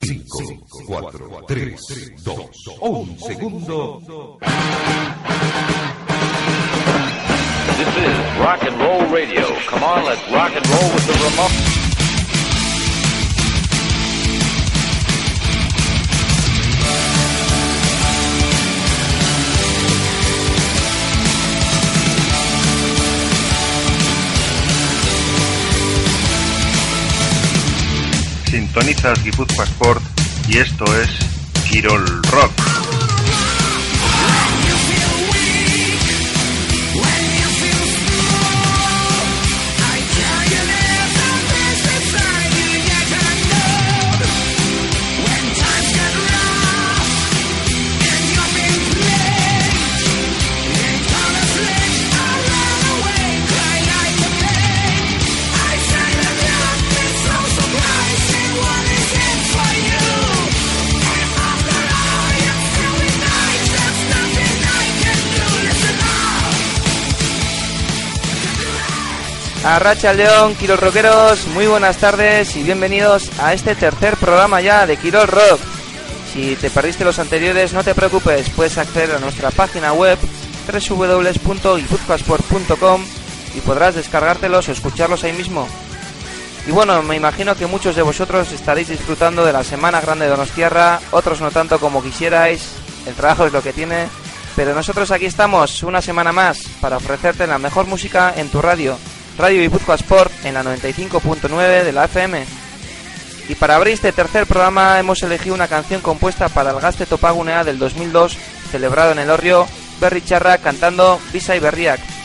5, 4, 3, 2, 1 segundo. This is rock and roll radio. Come on, let's rock and roll with the remote. Sintonizas Guipúzcoa Sport y esto es Quirol Rock. Arracha León, Quirol Rockeros, muy buenas tardes y bienvenidos a este tercer programa ya de Quirol Rock. Si te perdiste los anteriores, no te preocupes, puedes acceder a nuestra página web www.guipuzcoasport.com y podrás descargártelos o escucharlos ahí mismo. Y bueno, me imagino que muchos de vosotros estaréis disfrutando de la Semana Grande de Donostierra, otros no tanto como quisierais, el trabajo es lo que tiene, pero nosotros aquí estamos una semana más para ofrecerte la mejor música en tu radio Radio Guipúzcoa Sport en la 95.9 de la FM. Y para abrir este tercer programa hemos elegido una canción compuesta para el Gaste Topagunea del 2002, celebrado en el Orrio, Berry Charra cantando Visa y Berriac.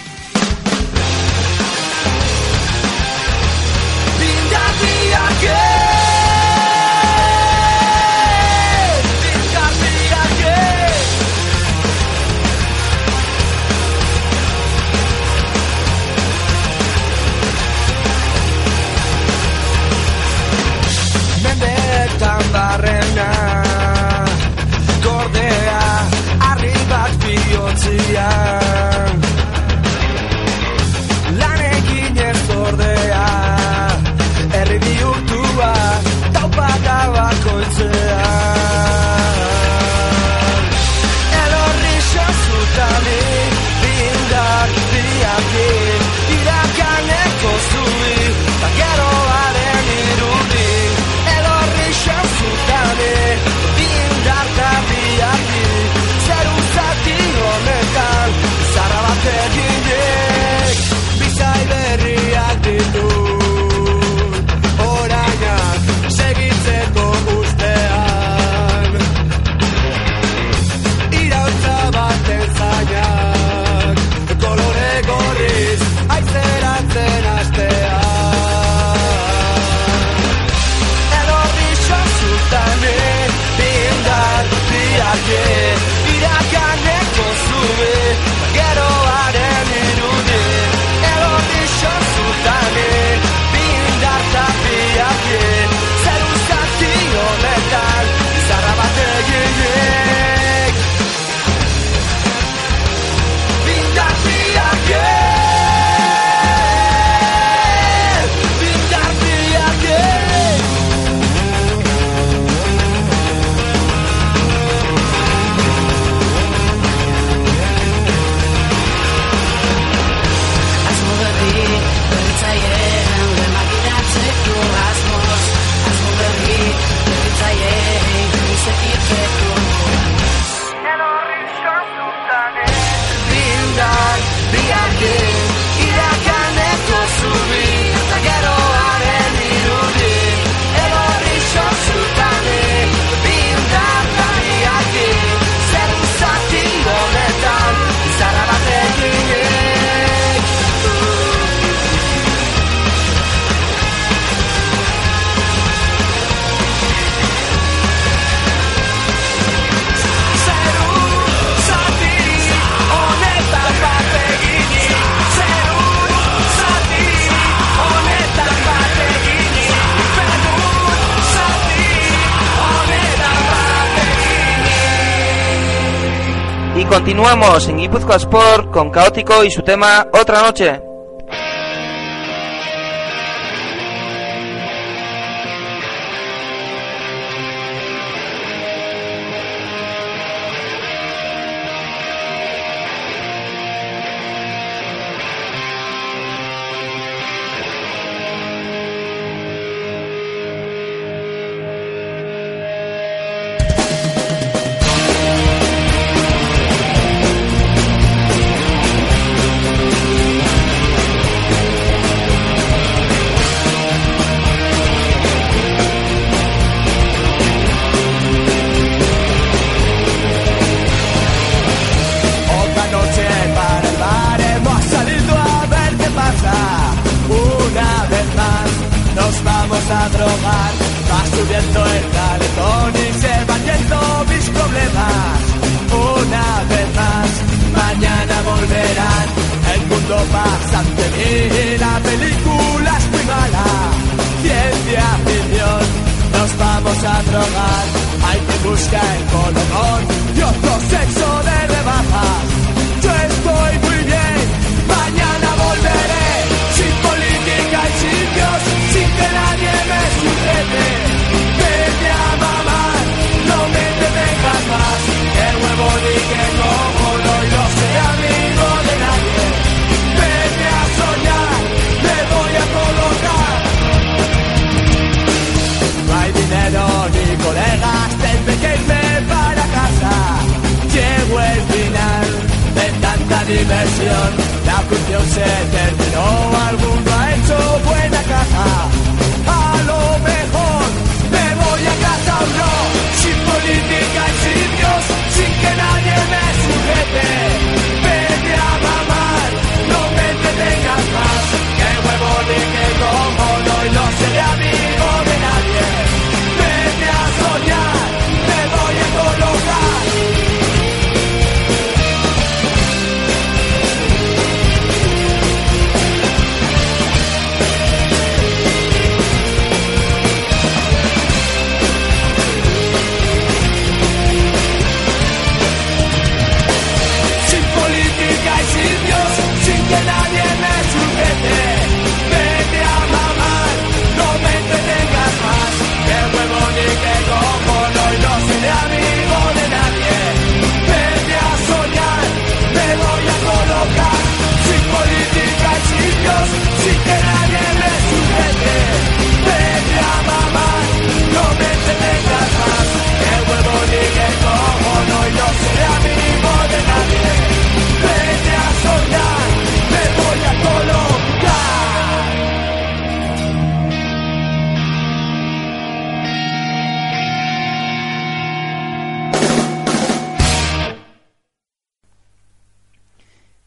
Continuamos en Guipúzcoa Sport con Caótico y su tema Otra Noche.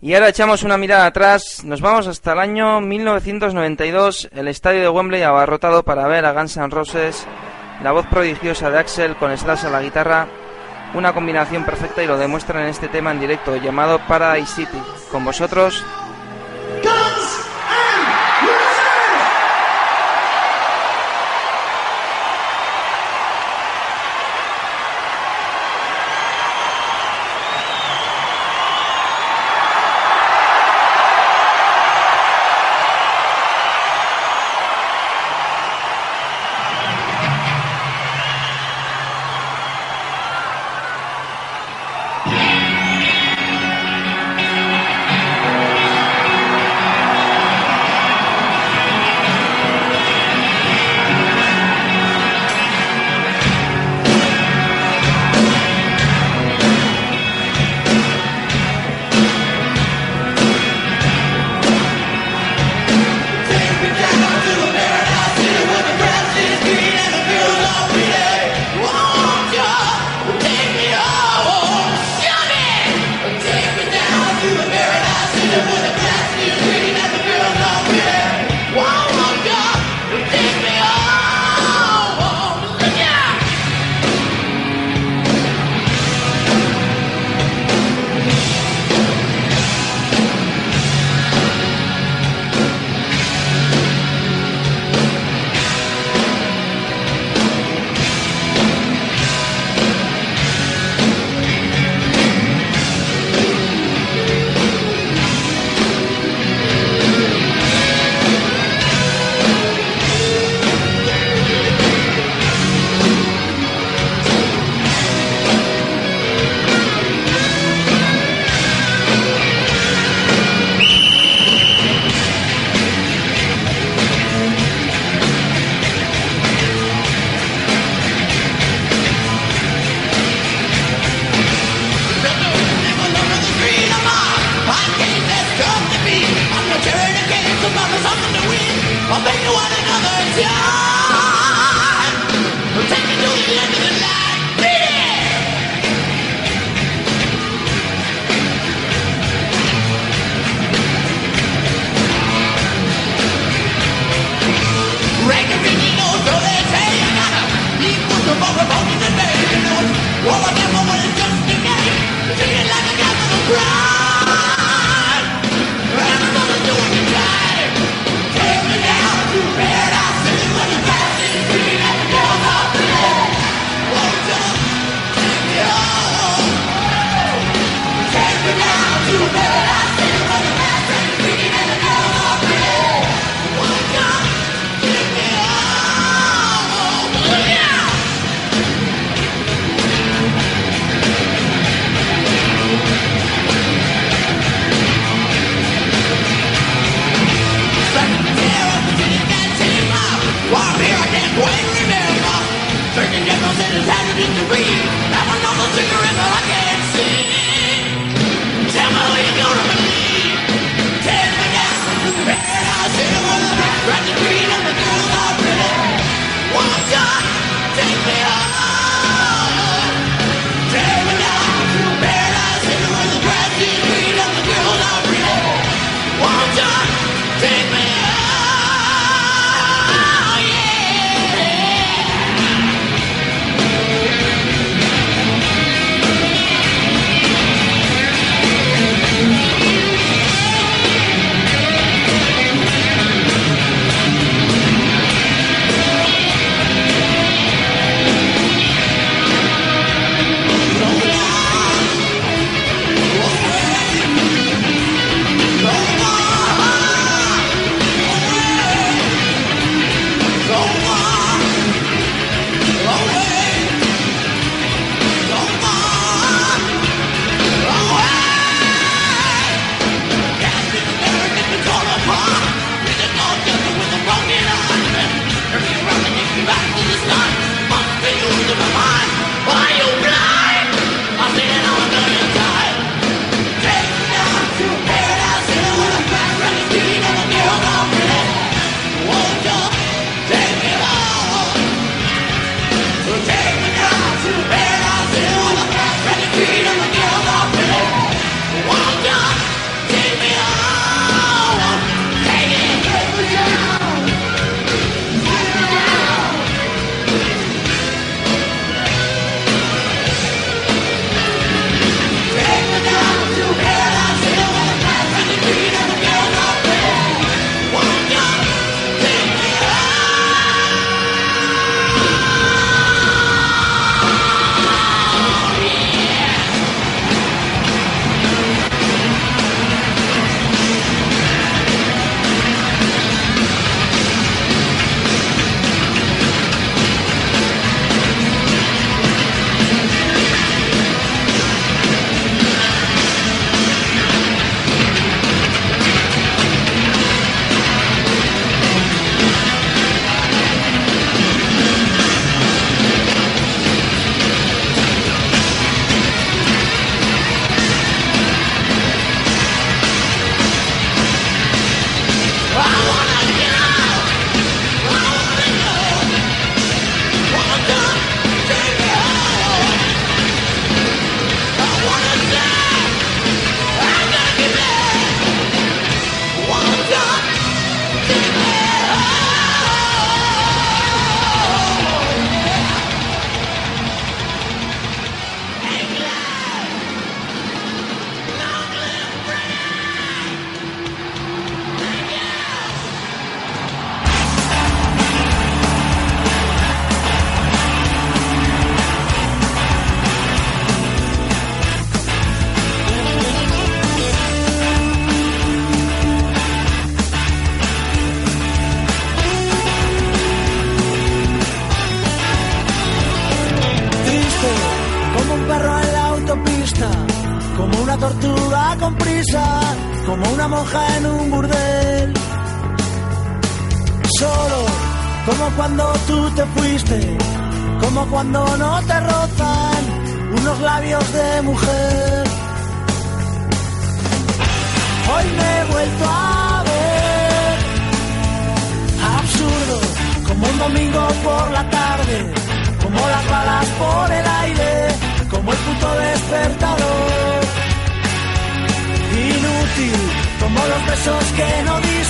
Y ahora echamos una mirada atrás, nos vamos hasta el año 1992, el estadio de Wembley abarrotado para ver a Guns N' Roses, la voz prodigiosa de Axel con Slash a la guitarra, una combinación perfecta y lo demuestran en este tema en directo llamado Paradise City. Con vosotros,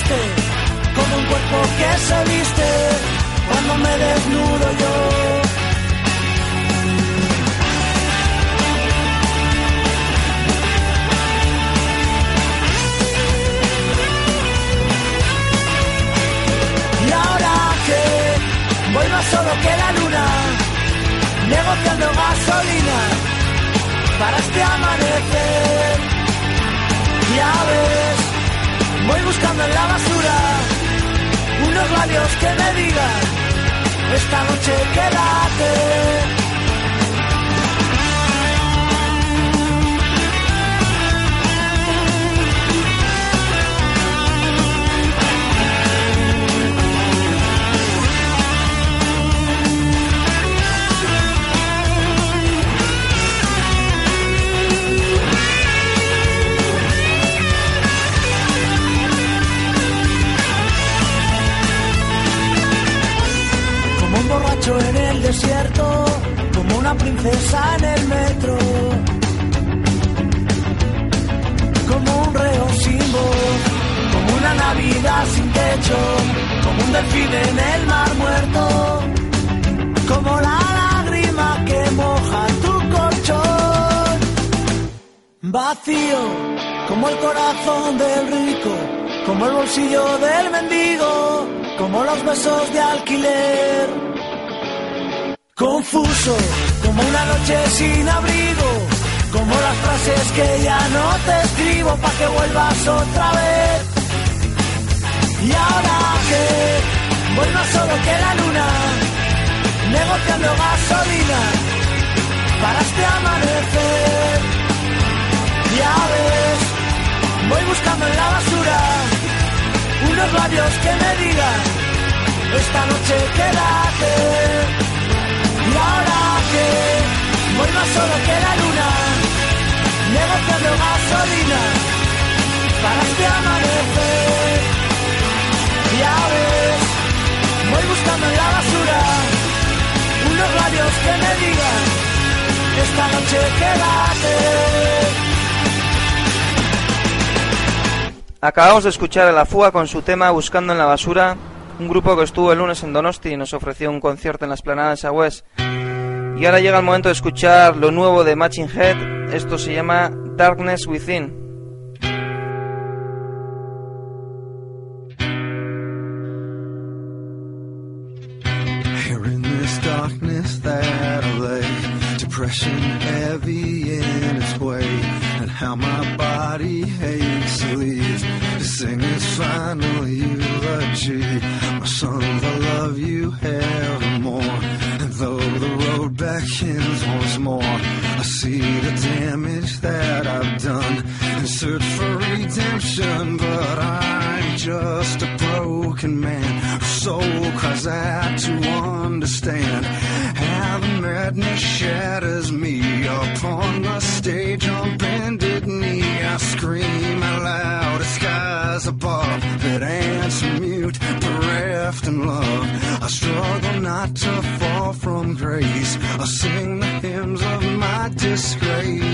no diste, como un cuerpo que se viste cuando me desnudo yo. Y ahora que voy más solo que la luna, negociando gasolina para este amanecer. Ya ves, voy buscando en la basura unos labios que me digan, esta noche quédate. Como una princesa en el metro. Como un reo sin voz, como una Navidad sin techo, como un delfín en el mar muerto. Como la lágrima que moja tu colchón. Vacío, como el corazón del rico, como el bolsillo del mendigo, como los besos de alquiler. Confuso, como una noche sin abrigo, como las frases que ya no te escribo pa' que vuelvas otra vez. Y ahora que voy más solo que la luna, negociando gasolina para este amanecer. Ya ves, voy buscando en la basura unos labios que me digan, esta noche quédate. Voy más solo que la luna, negociando gasolina para este amanecer. Ya ves, voy buscando en la basura unos labios que me digan, esta noche quédate. Acabamos de escuchar a La Fuga con su tema Buscando en la Basura, un grupo que estuvo el lunes en Donosti y nos ofreció un concierto en la esplanada de Sagües. Y ahora llega el momento de escuchar lo nuevo de Matching Head, esto se llama Darkness Within. Here in this darkness that I lay, depression heavy in its way, and how my body hates to leave to sing its final eulogy. My sons, I love you evermore, and though the beckons once more, I see the damage that I've done and search for redemption, but I'm just a broken man soul cries out to understand how the madness shatters me upon the stage on bended. I scream out loud skies above that answer mute, bereft in love. I struggle not to fall from grace. I sing the hymns of my disgrace.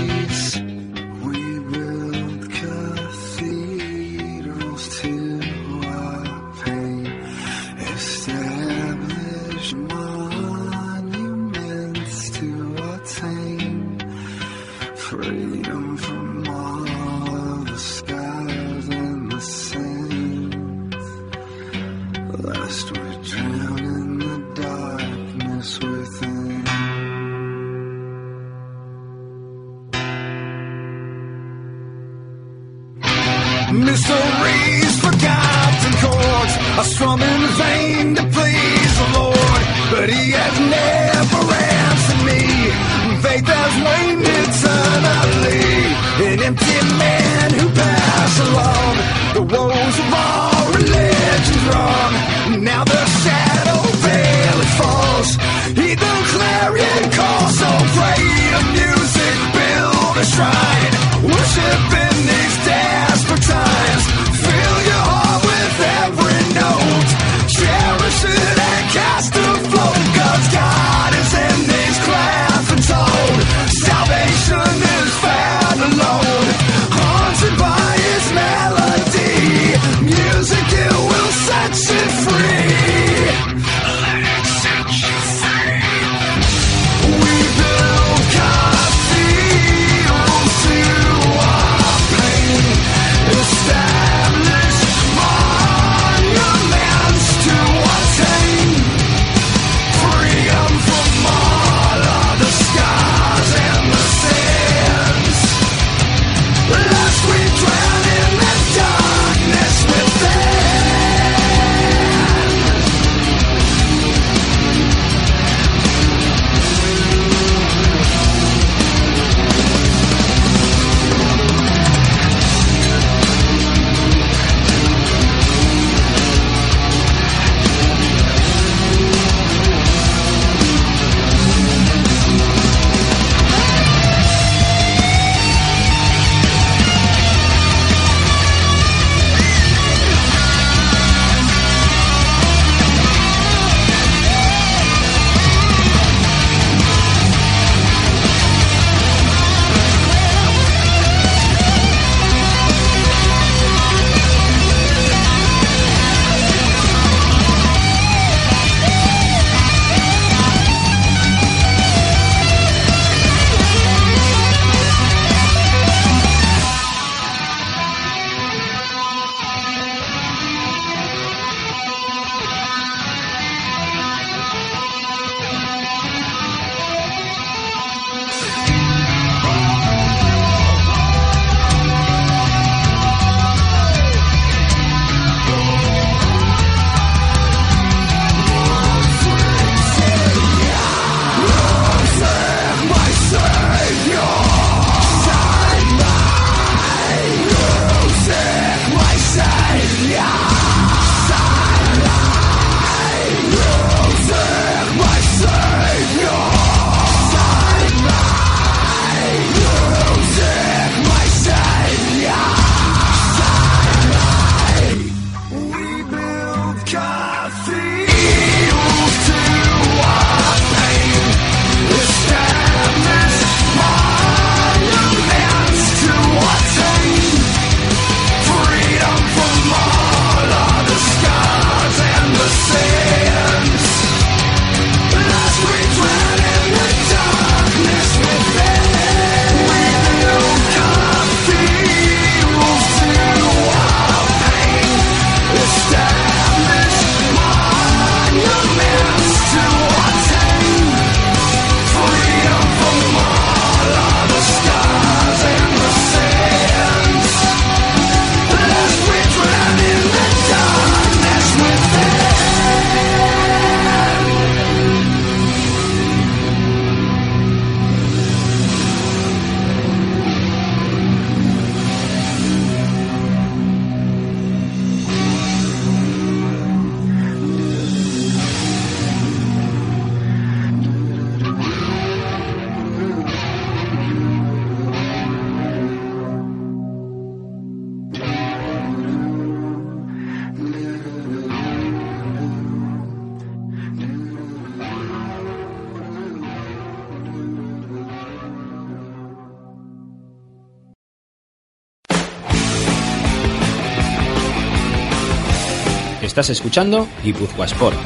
Estás escuchando Guipúzcoa Sport.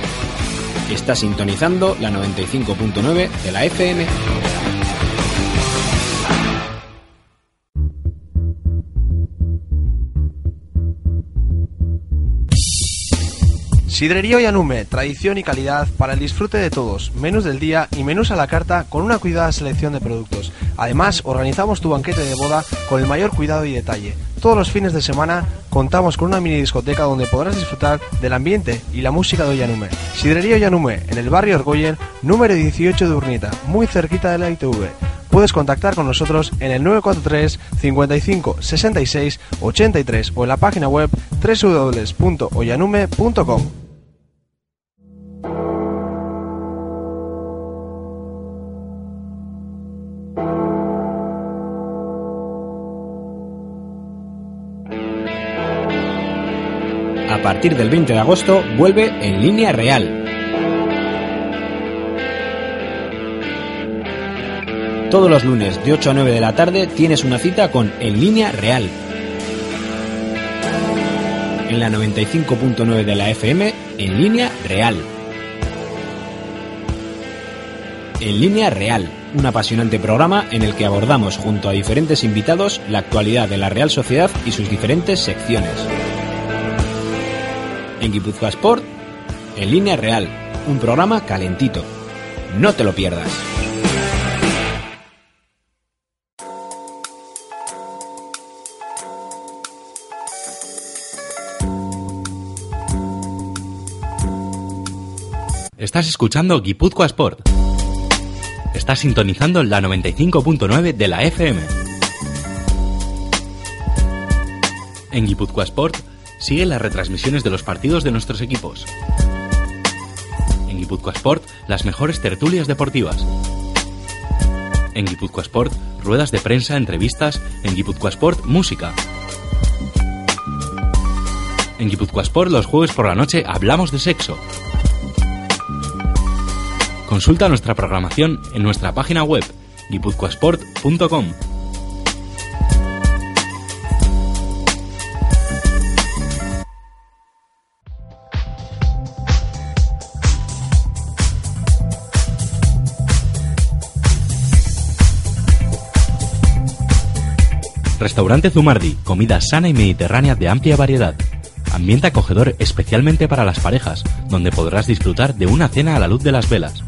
Estás sintonizando la 95.9 de la FM. Sidrería Oyanume, tradición y calidad para el disfrute de todos. Menús del día y menús a la carta con una cuidada selección de productos. Además, organizamos tu banquete de boda con el mayor cuidado y detalle. Todos los fines de semana contamos con una mini discoteca donde podrás disfrutar del ambiente y la música de Oyanume. Sidrería Oyanume, en el barrio Orgoyen, número 18 de Urnita, muy cerquita de la ITV. Puedes contactar con nosotros en el 943 55 66 83 o en la página web www.oyanume.com. partir del 20 de agosto vuelve en línea real. Todos los lunes de 8 a 9 de la tarde tienes una cita con En línea real. En la 95.9 de la FM, En línea real. En línea real, un apasionante programa en el que abordamos junto a diferentes invitados la actualidad de la Real Sociedad y sus diferentes secciones. En Guipúzcoa Sport, en línea real, un programa calentito. No te lo pierdas. Estás escuchando Guipúzcoa Sport. Estás sintonizando la 95.9 de la FM. En Guipúzcoa Sport sigue las retransmisiones de los partidos de nuestros equipos. En Guipúzcoa Sport, las mejores tertulias deportivas. En Guipúzcoa Sport, ruedas de prensa, entrevistas. En Guipúzcoa Sport, música. En Guipúzcoa Sport, los jueves por la noche hablamos de sexo. Consulta nuestra programación en nuestra página web guipuzcoasport.com. Restaurante Zumardi, comida sana y mediterránea de amplia variedad. Ambiente acogedor especialmente para las parejas, donde podrás disfrutar de una cena a la luz de las velas.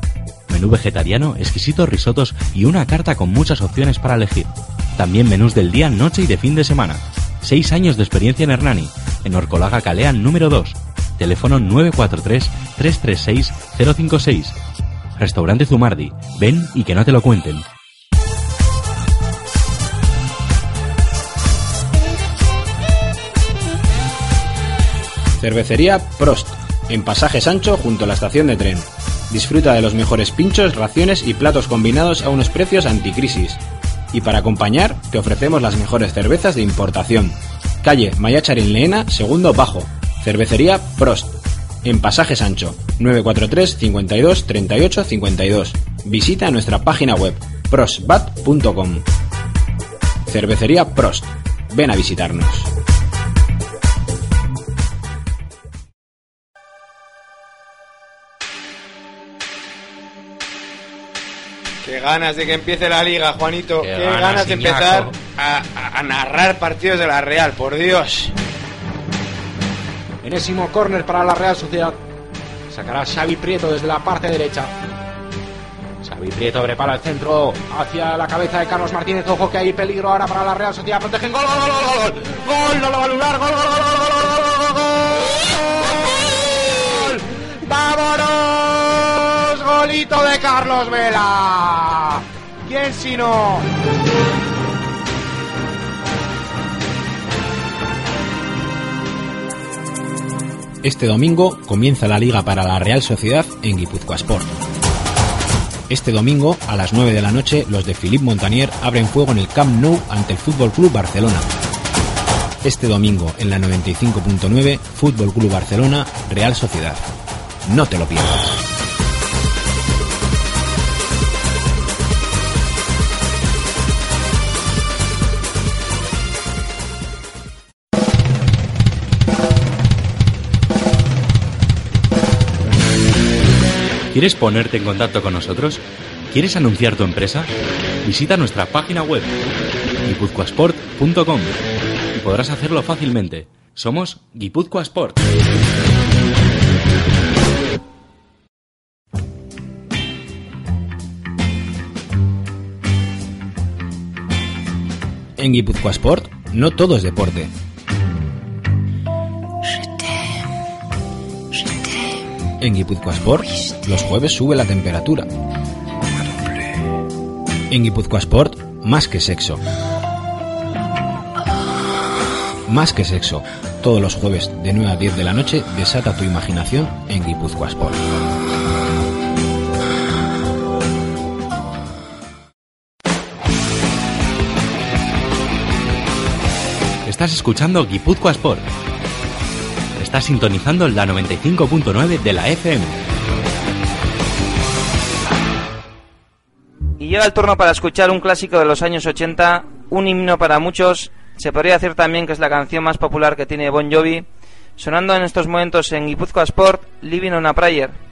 Menú vegetariano, exquisitos risotos y una carta con muchas opciones para elegir. También menús del día, noche y de fin de semana. Seis años de experiencia en Hernani, en Orcolaga Calea número 2. Teléfono 943-336-056. Restaurante Zumardi. Ven y que no te lo cuenten. Cervecería Prost, en Pasaje Sancho junto a la estación de tren. Disfruta de los mejores pinchos, raciones y platos combinados a unos precios anticrisis. Y para acompañar, te ofrecemos las mejores cervezas de importación. Calle Mayacharin Leena, segundo bajo. Cervecería Prost, en Pasaje Sancho, 943 52 38 52. Visita nuestra página web prostbat.com. Cervecería Prost. Ven a visitarnos. Qué ganas de que empiece la liga, Juanito. Qué, Qué ganas, ganas, de empezar a, a, a narrar partidos de la Real, por Dios. Enésimo córner para la Real Sociedad. Sacará Xavi Prieto desde la parte derecha. Xavi Prieto prepara el centro hacia la cabeza de Carlos Martínez. Ojo que hay peligro ahora para la Real Sociedad. Protegen gol, gol, gol, gol, gol. Gol, no lo va a anular. Gol, gol, gol, gol, gol, gol, gol. ¡Vámonos! Golito de Carlos Vela. ¿Quién si no? Este domingo comienza la liga para la Real Sociedad en Guipúzcoa Sport. Este domingo, a las 9 de la noche, los de Philippe Montanier abren fuego en el Camp Nou ante el Fútbol Club Barcelona. Este domingo, en la 95.9, Fútbol Club Barcelona, Real Sociedad. No te lo pierdas. ¿Quieres ponerte en contacto con nosotros? ¿Quieres anunciar tu empresa? Visita nuestra página web guipuzcoasport.com y podrás hacerlo fácilmente. Somos Guipúzcoa Sport. En Guipúzcoa Sport no todo es deporte. En Guipúzcoa Sport los jueves sube la temperatura. En Guipúzcoa Sport más que sexo. Más que sexo. Todos los jueves de 9 a 10 de la noche desata tu imaginación en Guipúzcoa Sport. Estás escuchando Guipúzcoa Sport. Estás sintonizando la 95.9 de la FM. Y llega el turno para escuchar un clásico de los años 80, un himno para muchos. Se podría decir también que es la canción más popular que tiene Bon Jovi, sonando en estos momentos en Guipúzcoa Sport, Living on a Prayer.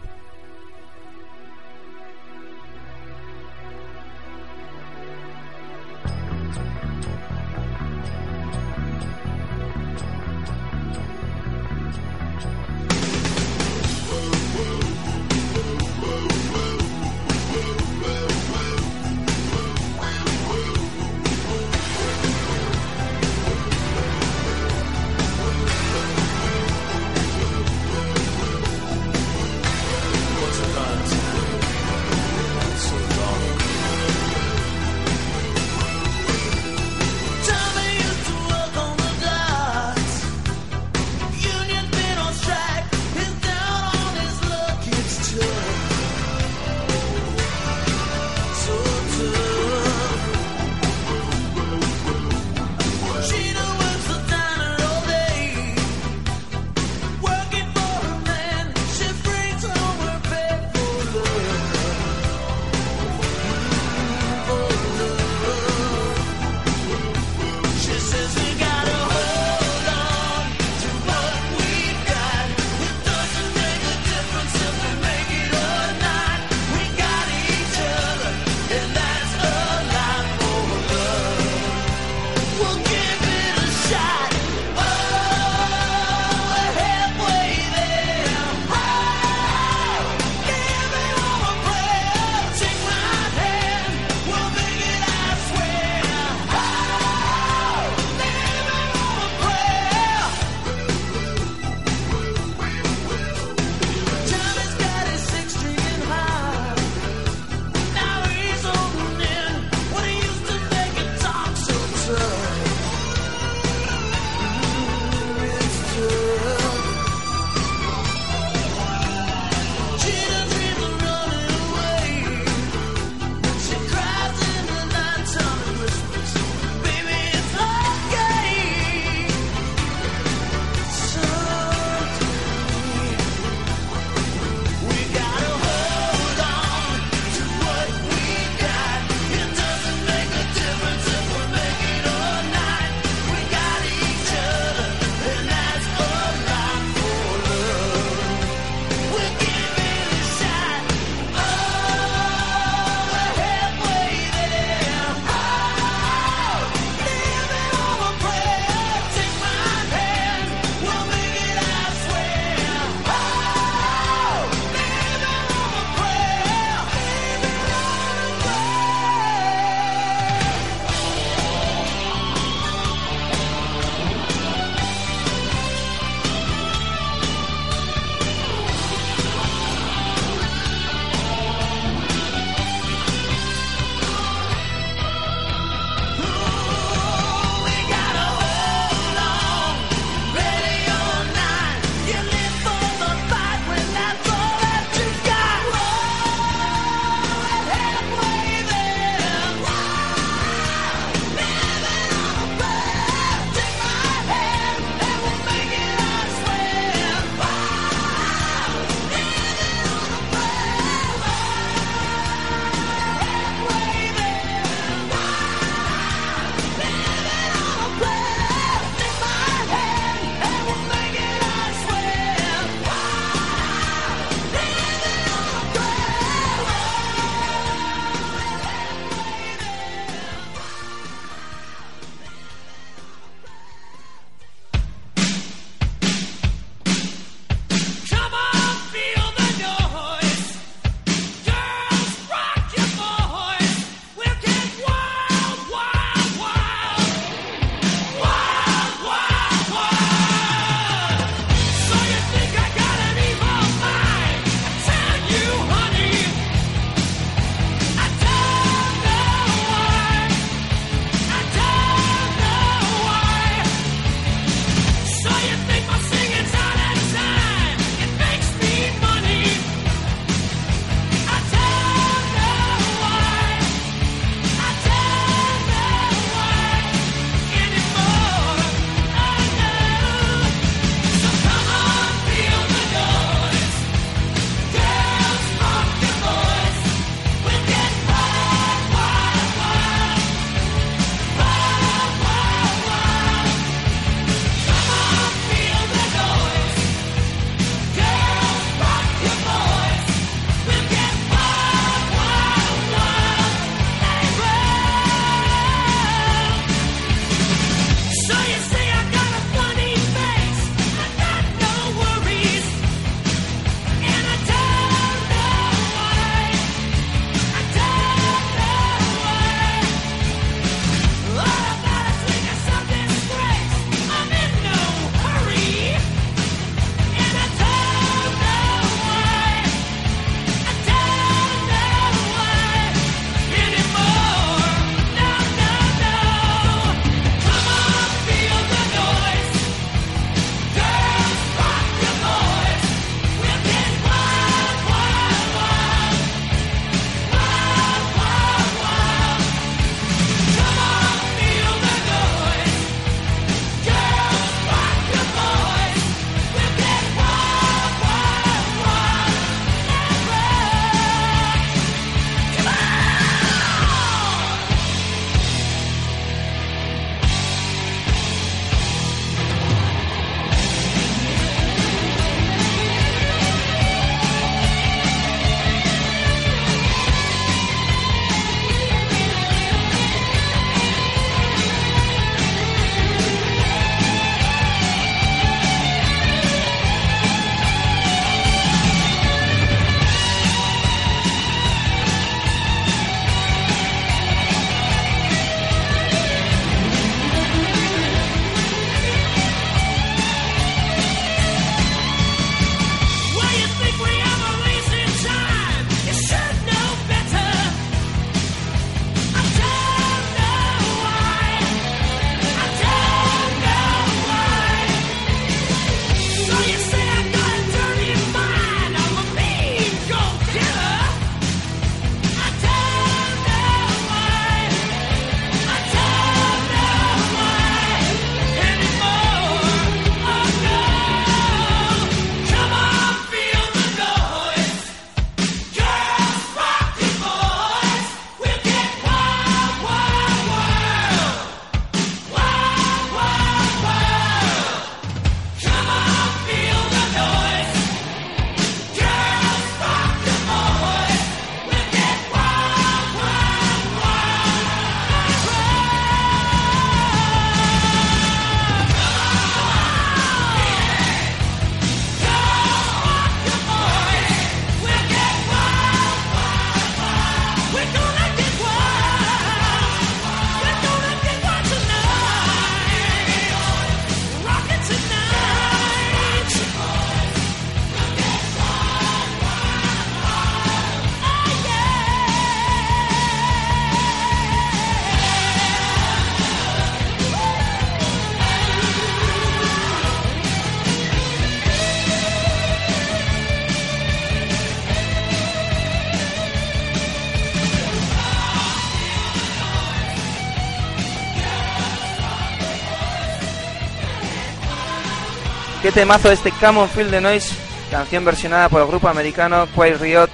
Qué temazo este Common Field the Noise, canción versionada por el grupo americano Quiet Riot.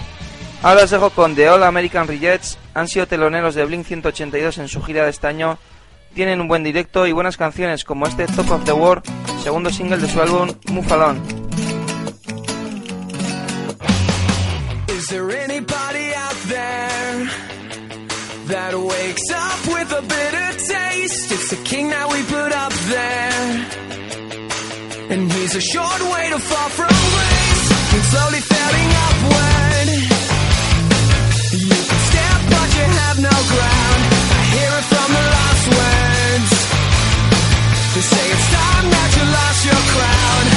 Ahora os dejo con The All American Rejects, han sido teloneros de Blink 182 en su gira de este año. Tienen un buen directo y buenas canciones como este Top of the World, segundo single de su álbum Move Along. And he's a short way to fall from grace and slowly failing upward. You can step, but you have no ground. I hear it from the last words. They say it's time that you lost your crown.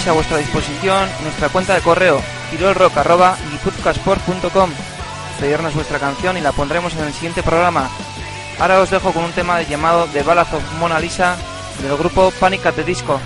Tenéis a vuestra disposición nuestra cuenta de correo tirolrock.guipuzcoasport.com Pedirnos vuestra canción y la pondremos en el siguiente programa. Ahora os dejo con un tema llamado The Ballad of Mona Lisa del grupo Panic at the Disco.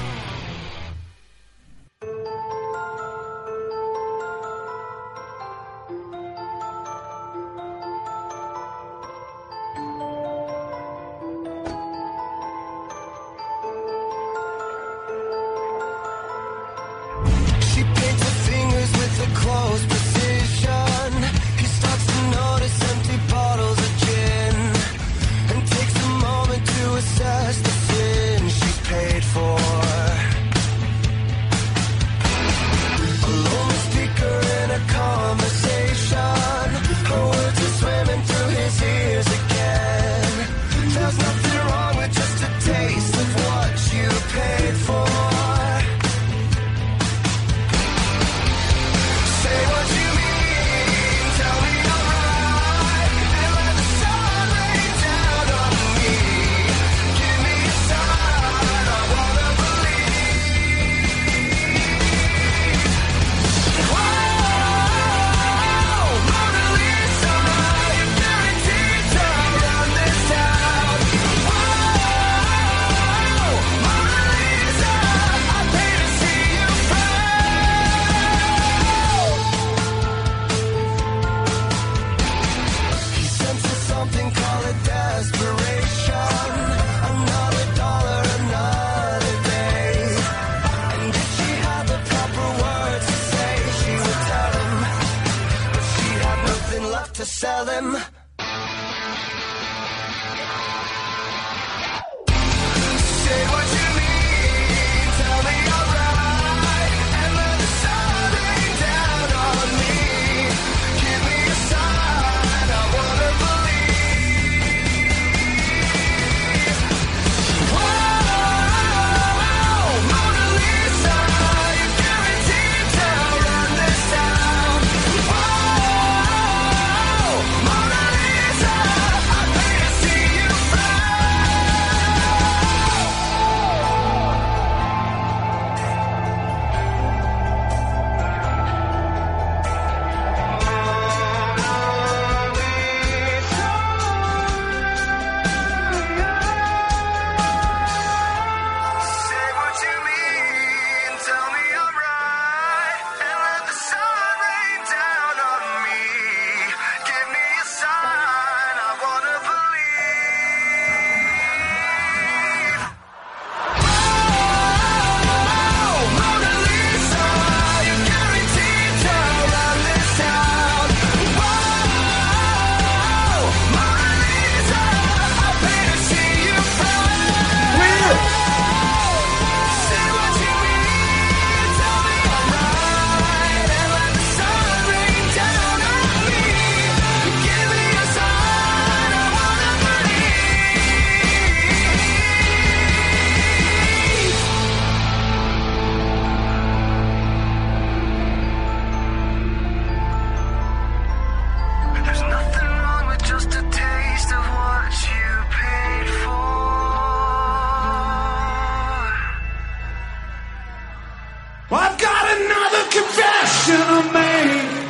I've got another confession to make.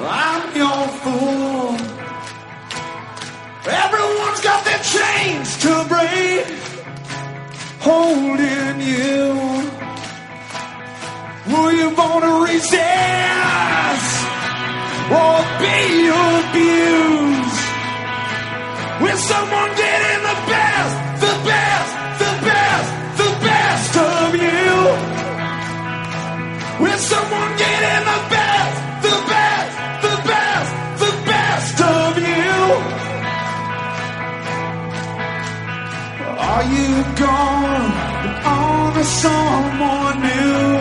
I'm your fool. Everyone's got their chains to break, holding you. Will you wanna resist or be abused? When someone get it. someone get in the best, the best, the best, the best of you? Are you gone on to someone new?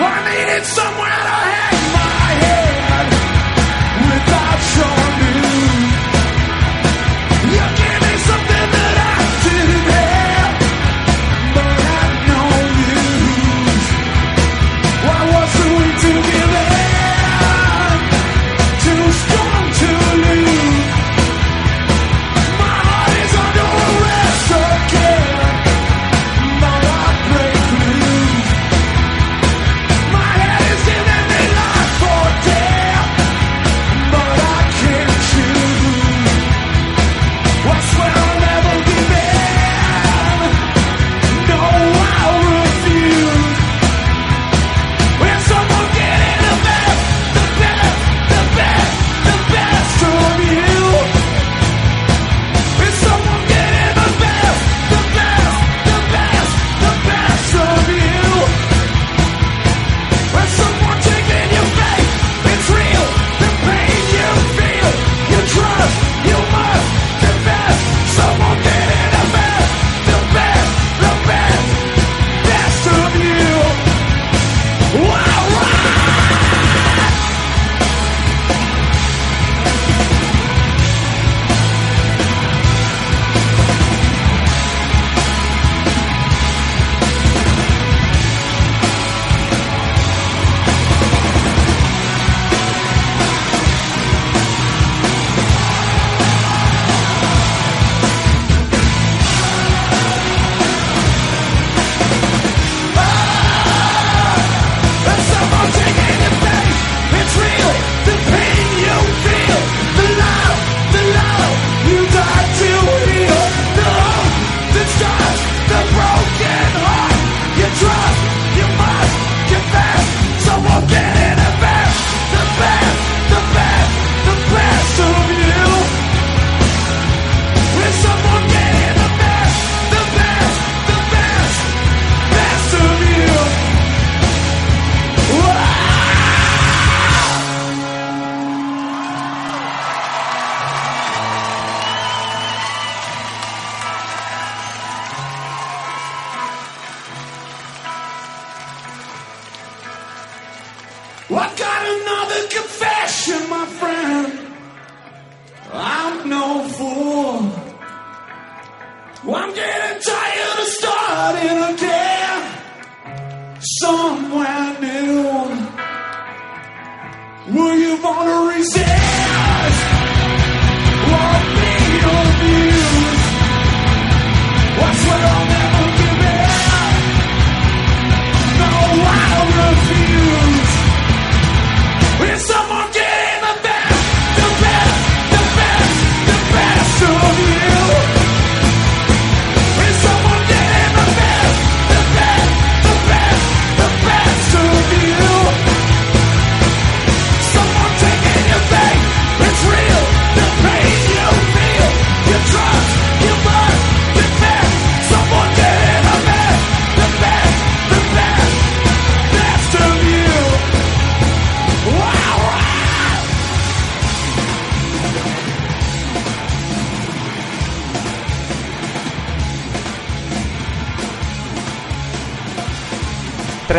I needed somewhere. crazy.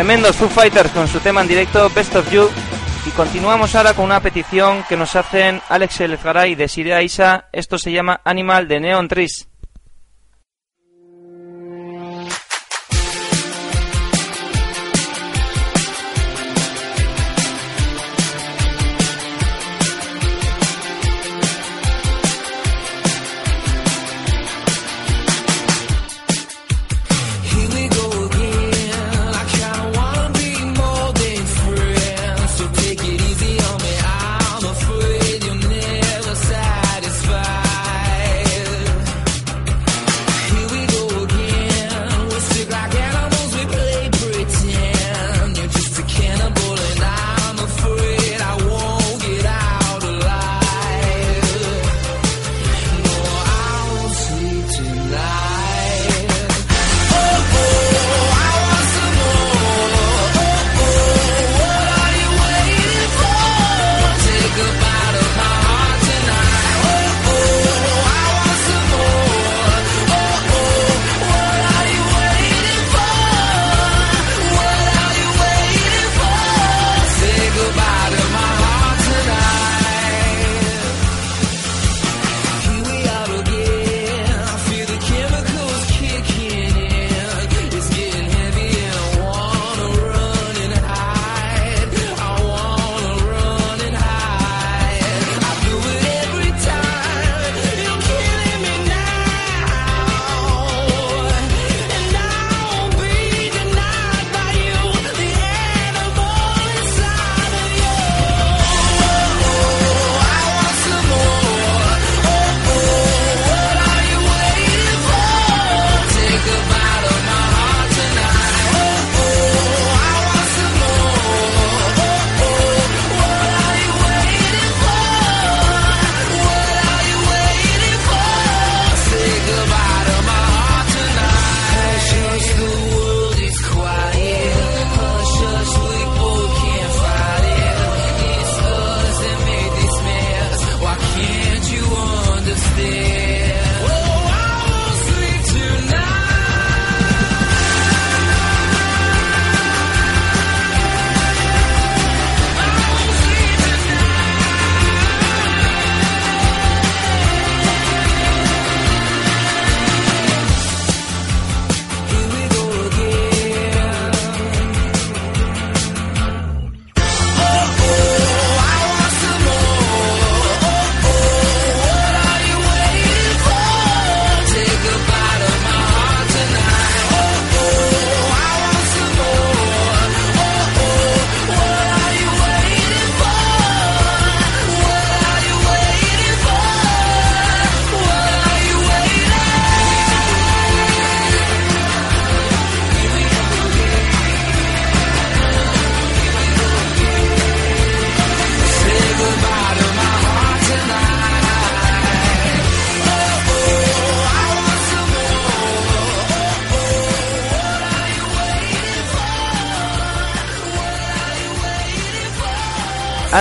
Tremendos Foo Fighters con su tema en directo Best of You. Y continuamos ahora con una petición que nos hacen Alex Elezgaray de Siria Isa. Esto se llama Animal de Neon Trees.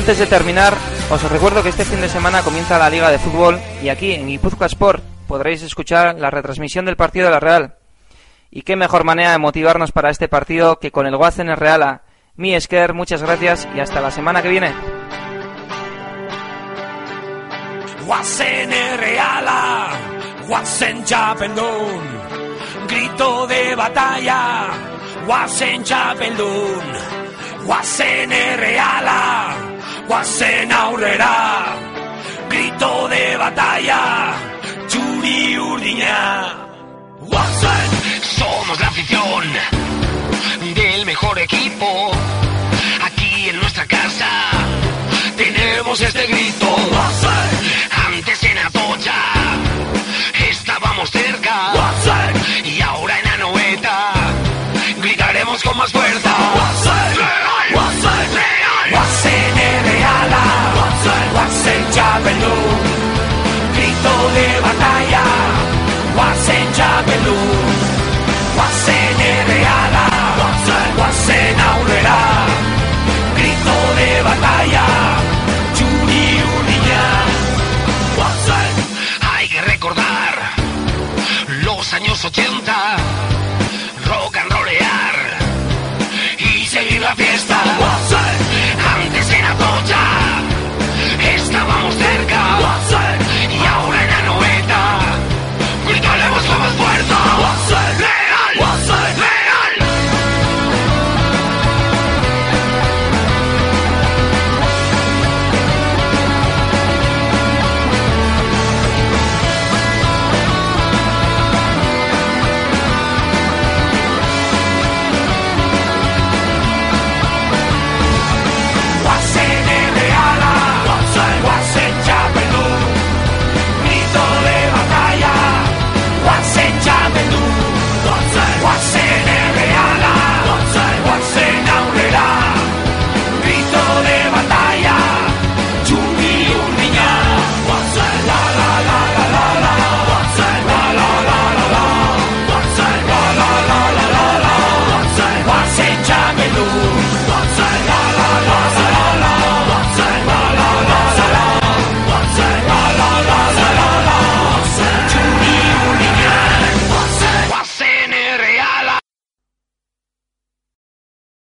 Antes de terminar, os recuerdo que este fin de semana comienza la Liga de Fútbol y aquí en Guipúzcoa Sport podréis escuchar la retransmisión del partido de la Real. Y qué mejor manera de motivarnos para este partido que con el Guacen Reala. Mi Esker, muchas gracias y hasta la semana que viene. Guazen Reala, Chapeldón, grito de batalla, Chapeldón, Reala guazen aurrera, grito de batalla, txuri urdina. Guazen, somos la afición del mejor equipo, aquí en nuestra casa tenemos este grito. Guazen,